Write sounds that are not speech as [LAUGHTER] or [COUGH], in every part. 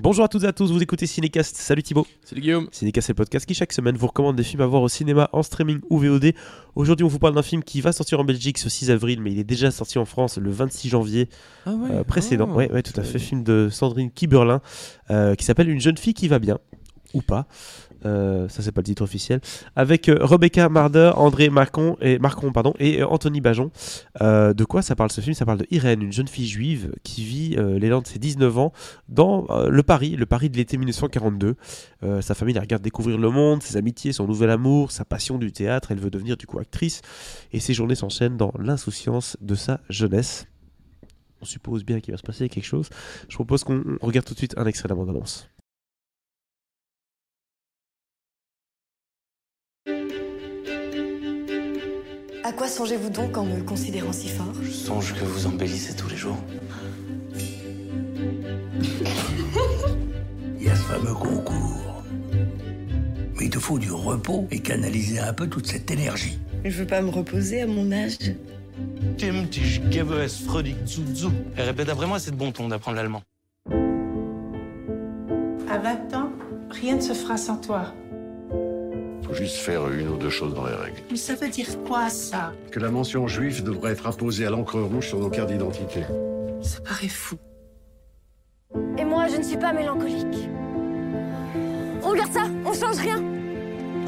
Bonjour à toutes et à tous, vous écoutez Cinécast. Salut Thibaut. Salut Guillaume. Cinécast, c'est le podcast qui chaque semaine vous recommande des films à voir au cinéma, en streaming ou VOD. Aujourd'hui, on vous parle d'un film qui va sortir en Belgique ce 6 avril, mais il est déjà sorti en France le 26 janvier Ah ouais. euh, précédent. Ah. ouais, ouais, tout à fait. Film de Sandrine Kiberlin euh, qui s'appelle Une jeune fille qui va bien. Ou pas. Euh, ça, c'est pas le titre officiel. Avec euh, Rebecca Marder, André Marcon et, Marcon, pardon, et euh, Anthony Bajon. De quoi ça parle ce film? Ça parle de Irène, une jeune fille juive qui vit l'élan de ses 19 ans dans le Paris, le Paris de l'été 1942. Euh, sa famille la regarde découvrir le monde, ses amitiés, son nouvel amour, sa passion du théâtre. Elle veut devenir du coup actrice. Et ses journées s'enchaînent dans l'insouciance de sa jeunesse. On suppose bien qu'il va se passer quelque chose. Je propose qu'on regarde tout de suite un extrait de la. Quoi songez-vous donc en me considérant si fort? Je songe que vous embellissez tous les jours. [LAUGHS] Il y a ce fameux concours. Mais il te faut du repos et canaliser un peu toute cette énergie. Je veux pas me reposer à mon âge. Tim, dich gebe es freudig zu répète après moi, c'est de bon ton d'apprendre l'allemand. À 20 ans, rien ne se fera sans toi. Juste faire une ou deux choses dans les règles. Mais ça veut dire quoi, ça? Que la mention juif devrait être apposée à l'encre rouge sur nos cartes d'identité. Ça paraît fou. Et moi, je ne suis pas mélancolique. Regarde ça, on change rien.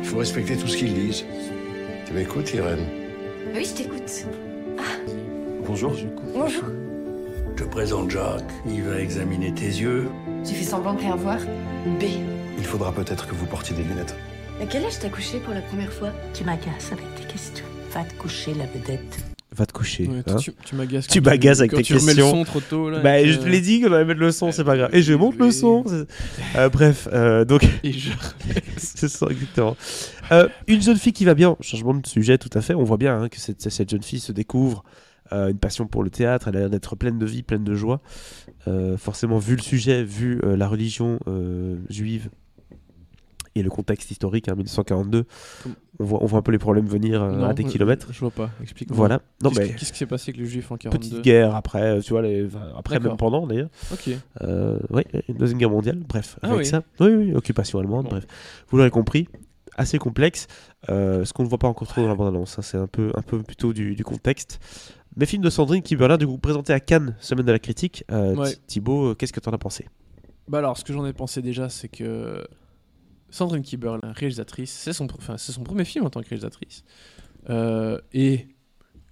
Il faut respecter tout ce qu'ils disent. Tu m'écoutes, Irène? Oui, je t'écoute. Bonjour. Bonjour. Je te présente Jacques. Il va examiner tes yeux. J'ai fait semblant de rien voir? B. Il faudra peut-être que vous portiez des lunettes. À quel âge t'as couché pour la première fois? Tu m'agaces avec tes questions. Va te coucher, la vedette. Va te coucher. Ouais, hein. tu tu m'agaces. Tu m'agaces avec quand tes tu remets questions. le son trop tôt là. Bah, je que- te l'ai dit qu'on allait mettre le son, c'est pas grave. Et je monte le son. Euh, bref, euh, donc [LAUGHS] Et je- [LAUGHS] c'est ça exactement. Euh, une jeune fille qui va bien, changement de sujet tout à fait. On voit bien hein, que cette, cette jeune fille se découvre euh, une passion pour le théâtre. Elle a l'air d'être pleine de vie, pleine de joie. Euh, forcément, vu le sujet, vu euh, la religion euh, juive et le contexte historique, hein, 1942, Comme- on voit, on voit un peu les problèmes venir euh, Non, à des kilomètres. Je vois pas. Explique-moi. Voilà. Qu'est-ce mais qui- Qu'est-ce qui s'est passé avec les juifs en 42 petite guerre après, euh, tu vois, les, après même pendant d'ailleurs. Ok. Euh, oui, une deuxième guerre mondiale, bref, Ah avec oui. ça. Oui, oui, occupation allemande, Bon. bref. Vous l'aurez compris, assez complexe. euh, ce qu'on ne voit pas encore trop dans la bande-annonce, hein, c'est un peu, un peu plutôt du, du contexte. Mais film de Sandrine Kiberlin, du coup, présenté à Cannes, semaine de la critique. Ouais. Thi- Thibaut, qu'est-ce que t'en as pensé? Bah alors, ce que j'en ai pensé déjà, c'est que Sandrine Kiberlin, réalisatrice, c'est son, enfin, c'est son premier film en tant que réalisatrice. Euh, et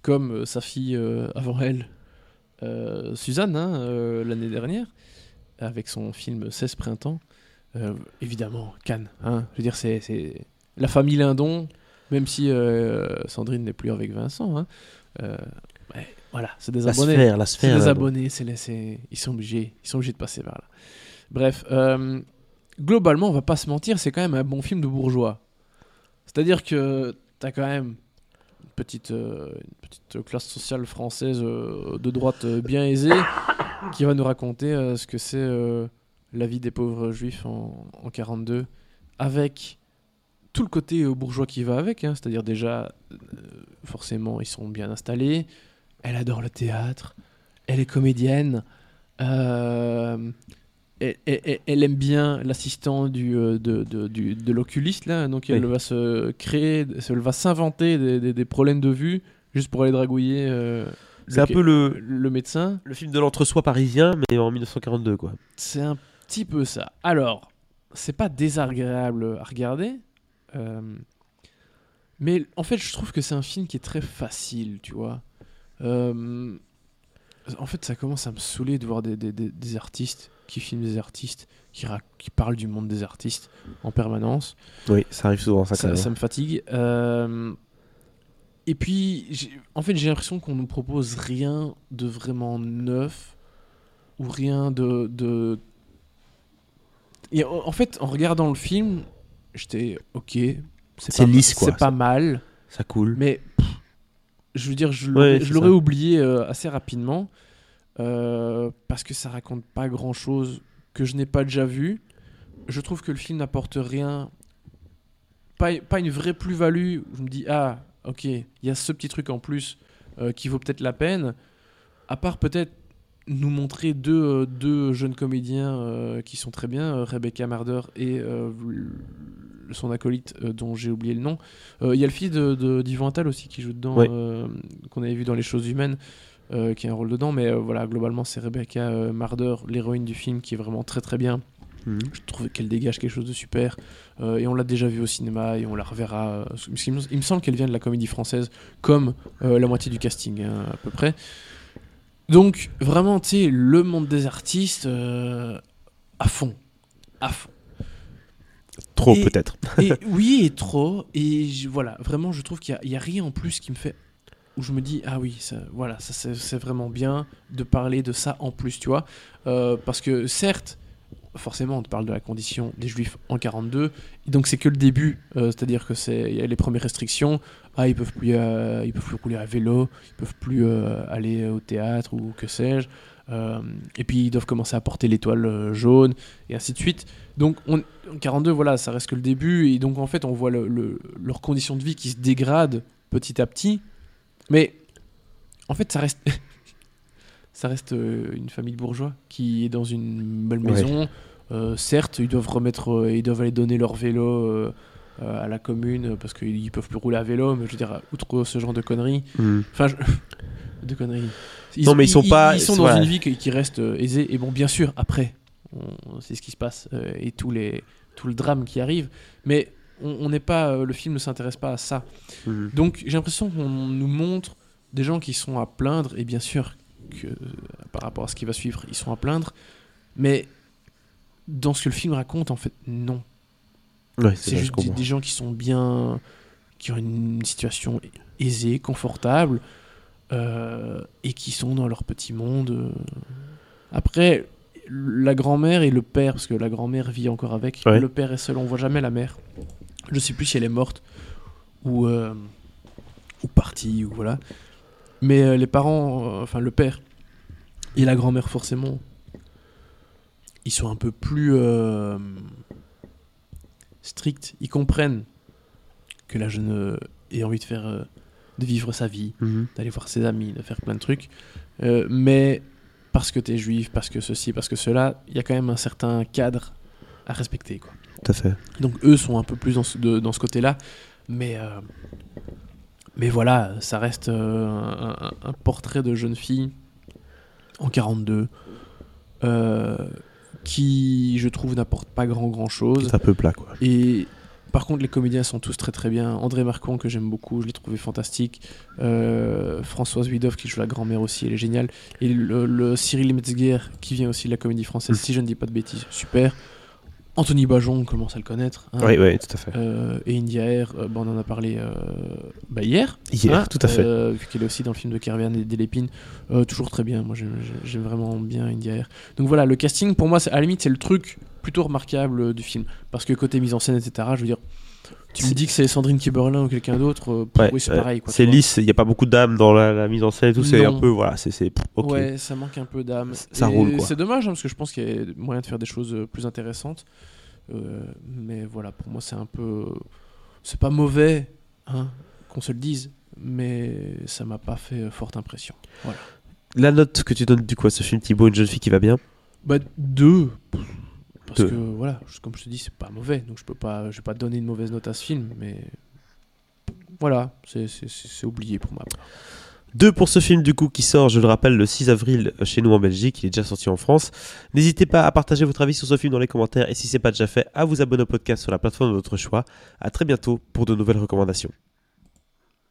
comme euh, sa fille euh, avant elle, Suzanne, hein, l'année dernière, avec son film 16 printemps, évidemment, Cannes. Hein, je veux dire, c'est, c'est la famille Lindon, même si Sandrine n'est plus avec Vincent. Hein, ouais, voilà, c'est des La abonnés. sphère, la C'est sphère. des abonnés, c'est les- c'est- ils sont obligés, ils sont obligés de passer par là. Bref, globalement, on va pas se mentir, c'est quand même un bon film de bourgeois. C'est-à-dire que t'as quand même une petite, euh, classe sociale française euh, de droite euh, bien aisée qui va nous raconter ce que c'est la vie des pauvres juifs en, en 42 avec tout le côté bourgeois qui va avec, hein. c'est-à-dire déjà, forcément, ils sont bien installés, elle adore le théâtre, elle est comédienne, elle, elle- elle aime bien l'assistant du, euh, de, de, du- de l'oculiste, là, donc elle va se créer, elle va s'inventer des, des- des problèmes de vue juste pour aller dragouiller euh, C'est un peu le, le médecin. le film de l'entre-soi parisien, mais en 1942, quoi. C'est un petit peu ça. Alors, c'est pas désagréable à regarder, euh, mais en fait, je trouve que c'est un film qui est très facile, tu vois. Euh, en fait, ça commence à me saouler de voir des, des- des- des artistes qui filment des artistes, qui, ra- qui parlent du monde des artistes en permanence. Oui, ça arrive souvent, ça, Ça, ça me fatigue. Euh, et puis, en fait, j'ai l'impression qu'on nous propose rien de vraiment neuf ou rien de. de... Et en fait, en regardant le film, j'étais ok. C'est pas- lisse, quoi. C'est pas mal, Ça coule. mais je veux dire, je l'aurais Ouais, oublié euh, assez rapidement euh, parce que ça raconte pas grand chose que je n'ai pas déjà vu. Je trouve que le film n'apporte rien, pas, pas une vraie plus-value. Je me dis, ah, ok, il y a ce petit truc en plus euh, qui vaut peut-être la peine. À part peut-être nous montrer deux, deux jeunes comédiens qui sont très bien, Rebecca Marder et son acolyte euh, dont j'ai oublié le nom. Euh, Il y a le fils d'Yvan Attal aussi qui joue dedans, Ouais. euh, qu'on avait vu dans Les Choses Humaines, qui a un rôle dedans. Mais voilà, globalement, c'est Rebecca Marder, l'héroïne du film, qui est vraiment très très bien. Mhm. Je trouve qu'elle dégage quelque chose de super. Euh, et on l'a déjà vu au cinéma et on la reverra. il me semble qu'elle vient de la comédie française, comme euh, la moitié du casting, hein, à peu près. Donc, vraiment, tu sais, le monde des artistes, euh, à fond. À fond. Trop peut-être. [LAUGHS] Oui, et trop. Et je- voilà, vraiment, je trouve qu'il n'y a, a rien en plus qui me fait. Où je me dis, ah oui, ça, voilà, ça c'est vraiment bien de parler de ça en plus, tu vois. Euh, parce que certes, forcément, on te parle de la condition des juifs en 42. Et donc c'est que le début, euh, c'est-à-dire que c'est il y a les premières restrictions. Ah, ils peuvent plus, euh, ils peuvent plus rouler à vélo, ils peuvent plus euh, aller au théâtre ou que sais-je. Euh, et puis ils doivent commencer à porter l'étoile euh, jaune et ainsi de suite. Donc on, en 42, voilà, ça reste que le début et donc en fait on voit le- le- leurs conditions de vie qui se dégradent petit à petit. Mais en fait ça reste, [LAUGHS] ça reste euh, une famille de bourgeois qui est dans une belle Ouais. maison. Euh, certes, ils doivent remettre, ils doivent aller donner leur vélo euh, à la commune parce qu'ils peuvent plus rouler à vélo. Mais je veux dire, outre ce genre de conneries, Mhm. Enfin, je- [LAUGHS] de conneries. Non, mais ils sont pas- Ils sont dans voilà. une vie qui, qui reste euh, aisée. Et bon, bien sûr, après, c'est ce qui se passe euh, et tous les, tout le drame qui arrive. Mais on n'est pas, euh, le film ne s'intéresse pas à ça. Mhm. Donc j'ai l'impression qu'on nous montre des gens qui sont à plaindre. Et bien sûr que par rapport à ce qui va suivre, ils sont à plaindre. Mais dans ce que le film raconte, en fait, non. Ouais, C'est juste des, des gens qui sont bien, qui ont une situation aisée, confortable, et qui sont dans leur petit monde. euh. Après, la grand-mère et le père, parce que la grand-mère vit encore avec, Ouais. le père est seul, on voit jamais la mère. Je sais plus si elle est morte ou, euh, ou partie, ou voilà. Mais euh, les parents, euh, enfin le père et la grand-mère forcément, ils sont un peu plus euh, stricts. Ils comprennent que la jeune euh, ait envie de faire, euh, de vivre sa vie, Mhm. d'aller voir ses amis, de faire plein de trucs. Euh, mais parce que tu es juif, parce que ceci, parce que cela, il y a quand même un certain cadre à respecter. Quoi. Tout à fait. Donc eux sont un peu plus dans ce, de- dans ce côté-là. Mais, euh, mais voilà, ça reste euh, un, portrait de jeune fille en 42 euh, qui, je trouve, n'apporte pas grand grand chose. C'est un peu plat, quoi. Et par contre, les comédiens sont tous très très bien. André Marcon, que j'aime beaucoup, je l'ai trouvé fantastique. Euh, Françoise Widoff, qui joue la grand-mère aussi, elle est géniale. Et le, le Cyril Metzger, qui vient aussi de la comédie française, Mm. si je ne dis pas de bêtises, super. Anthony Bajon, on commence à le connaître. hein. Oui, oui, tout à fait. Euh, et India Air, euh, bah, on en a parlé euh, bah, hier. Hier, hein, tout à fait. vu qu'elle est aussi dans le film de Kervian et d'Elépine. Toujours très bien. Moi, j'aime- vraiment bien India Air. Donc voilà, le casting, pour moi, à la limite, c'est le truc plutôt remarquable euh, du film. Parce que côté mise en scène, etc., je veux dire, tu me dis que c'est Sandrine Kiberlin ou quelqu'un d'autre, euh, Ouais, oui, c'est pareil. C'est lisse, il n'y a pas beaucoup d'âme dans la, la mise en scène tout. C'est un peu, voilà, c'est. c'est- pff, Ok. Ouais, ça manque un peu d'âme. Ça Et roule. C'est dommage, hein, parce que je pense qu'il y a moyen de faire des choses euh, plus intéressantes. Euh, mais voilà, pour moi, c'est un peu. C'est pas mauvais, hein, qu'on se le dise, mais ça m'a pas fait forte impression. Voilà. La note que tu donnes du coup à ce film Thibaut, une jeune fille qui va bien Bah, deux. Parce que, voilà, comme je te dis, c'est pas mauvais, donc je peux pas, je vais pas donner une mauvaise note à ce film, mais. Voilà, c'est oublié pour ma part. Deux pour ce film du coup qui sort, je le rappelle, le 6 avril euh, chez nous en Belgique, il est déjà sorti en France. N'hésitez pas à partager votre avis sur ce film dans les commentaires et si c'est pas déjà fait, à vous abonner au podcast sur la plateforme de votre choix. À très bientôt pour de nouvelles recommandations.